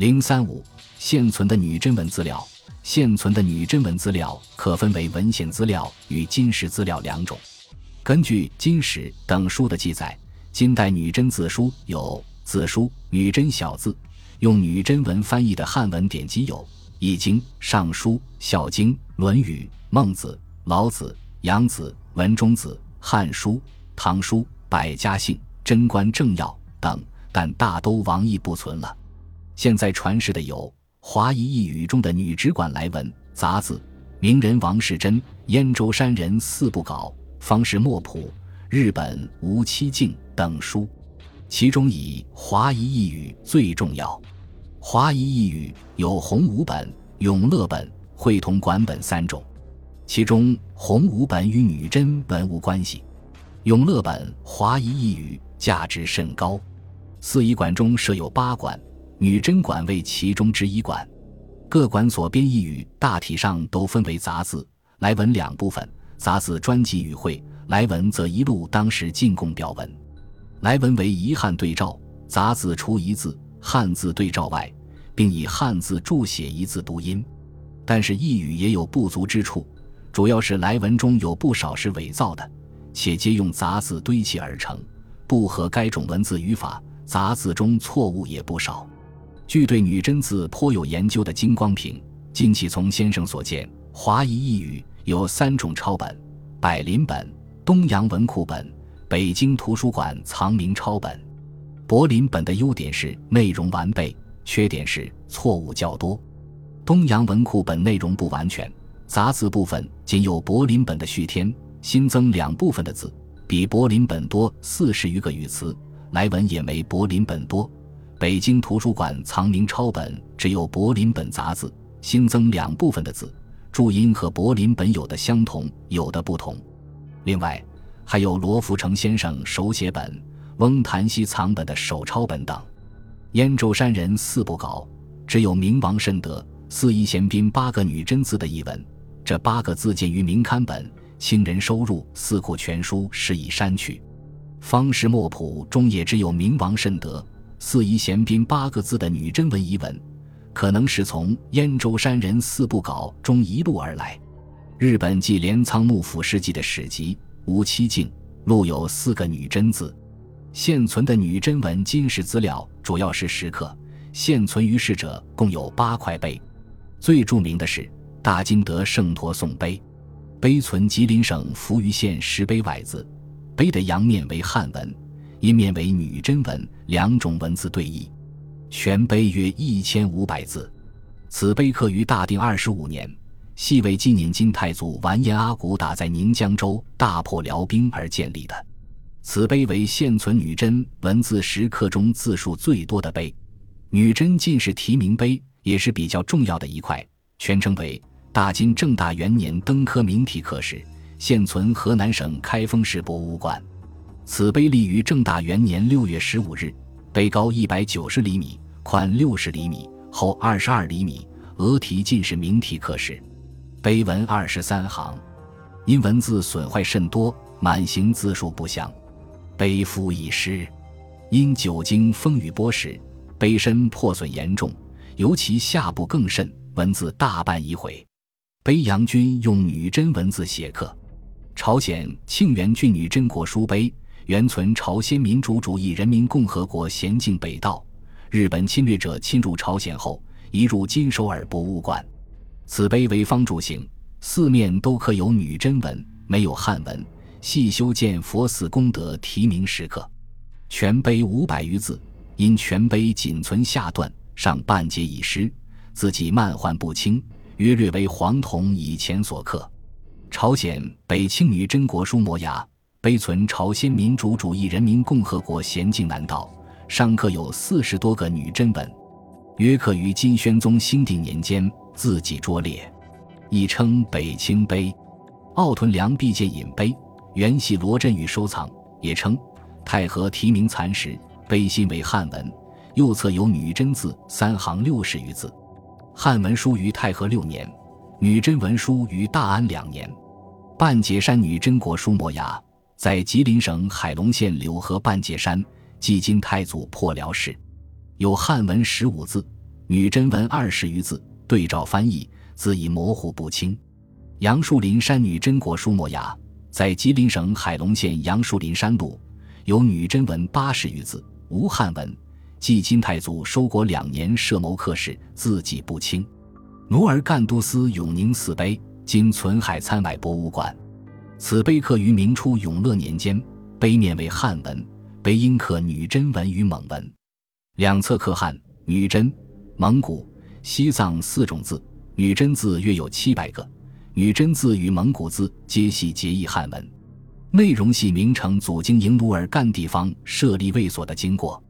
零三五，现存的女真文资料。现存的女真文资料可分为文献资料与金石资料两种。根据金石等书的记载，金代女真字书有字书、女真小字，用女真文翻译的汉文典籍有《易经》《尚书》《孝经》《论语》《孟子》《老子》《杨子》《文中子》《汉书》《唐书》《百家姓》《贞观政要》等，但大都亡佚不存了。现在传世的有。华夷一语中的女直管来文杂字，名人王世贞，燕州山人四部稿，方士墨谱，日本吴七敬等书，其中以华夷一语最重要。华夷一语有洪武本、永乐本、会同管本三种，其中洪武本与女真文无关系，永乐本华夷一语价值甚高。四仪馆中设有八馆。女真馆为其中之一馆，各馆所编译语大体上都分为杂字、来文两部分。杂字专辑语汇，来文则一路当时进贡表文。来文为一汉对照，杂字除一字汉字对照外，并以汉字注写一字读音。但是译语也有不足之处，主要是来文中有不少是伪造的，且皆用杂字堆砌而成，不合该种文字语法。杂字中错误也不少。据对女真字颇有研究的金光平、金启从先生所见，华夷一语有三种抄本：百林本、东洋文库本、北京图书馆藏名抄本。柏林本的优点是内容完备，缺点是错误较多。东洋文库本内容不完全，杂字部分仅有柏林本的续添，新增两部分的字，比柏林本多四十余个语词，来文也没柏林本多。北京图书馆藏明抄本只有柏林本杂字，新增两部分的字，注音和柏林本有的相同，有的不同。另外，还有罗福成先生手写本、翁谭溪藏本的手抄本等。燕州山人四部稿，只有明王慎德、四一贤宾八个女真字的译文，这八个字见于明刊本，清人收入《四库全书》是以删去。方士墨谱中也只有明王慎德。四夷贤宾八个字的女真文遗文，可能是从燕州山人四部稿中一路而来。日本纪镰仓幕府世纪的史籍吴七敬录有四个女真字。现存的女真文金石资料主要是石刻，现存于世者共有八块碑，最著名的是大金德圣陀颂碑，碑存吉林省扶余县石碑崴字，碑的阳面为汉文。一面为女真文，两种文字对译，全碑约一千五百字。此碑刻于大定二十五年，系为纪念金太祖完颜阿骨打在宁江州大破辽兵而建立的。此碑为现存女真文字石刻中字数最多的碑。女真进士题名碑也是比较重要的一块，全称为大金正大元年登科名题刻石，现存河南省开封市博物馆。此碑立于正大元年六月十五日，碑高一百九十厘米，宽六十厘米，厚二十二厘米，额题尽是明题刻石，碑文二十三行，因文字损坏甚多，满行字数不详。碑幅已失，因久经风雨剥蚀，碑身破损严重，尤其下部更甚，文字大半已毁。碑阳君用女真文字写刻，朝鲜庆元郡女真国书碑。原存朝鲜民主主义人民共和国咸镜北道，日本侵略者侵入朝鲜后移入金首尔博物馆。此碑为方柱形，四面都刻有女真文，没有汉文。系修建佛寺功德题名石刻。全碑五百余字，因全碑仅存下段，上半截已失，字迹漫幻不清，约略为黄铜以前所刻。朝鲜北清女真国书摩崖。碑存朝鲜民主主义人民共和国咸镜南道，上刻有四十多个女真文，约刻于金宣宗兴定年间，字迹拙劣，亦称北清碑。奥屯梁毕建引碑，原系罗振宇收藏，也称太和题名残石，碑心为汉文，右侧有女真字三行六十余字。汉文书于太和六年，女真文书于大安两年。半截山女真国书摩崖。在吉林省海龙县柳河半界山，即今太祖破辽市，有汉文十五字，女真文二十余字，对照翻译，字已模糊不清。杨树林山女真国书墨雅，在吉林省海龙县杨树林山路，有女真文八十余字，无汉文。即金太祖收国两年设谋刻史，字迹不清。努尔干都司永宁寺碑，今存海参崴博物馆。此碑刻于明初永乐年间，碑面为汉文，碑阴刻女真文与蒙文，两侧刻汉、女真。蒙古、西藏四种字，女真字约有七百个。女真字与蒙古字皆系结义汉文，内容系明成祖经营努尔干地方设立卫所的经过。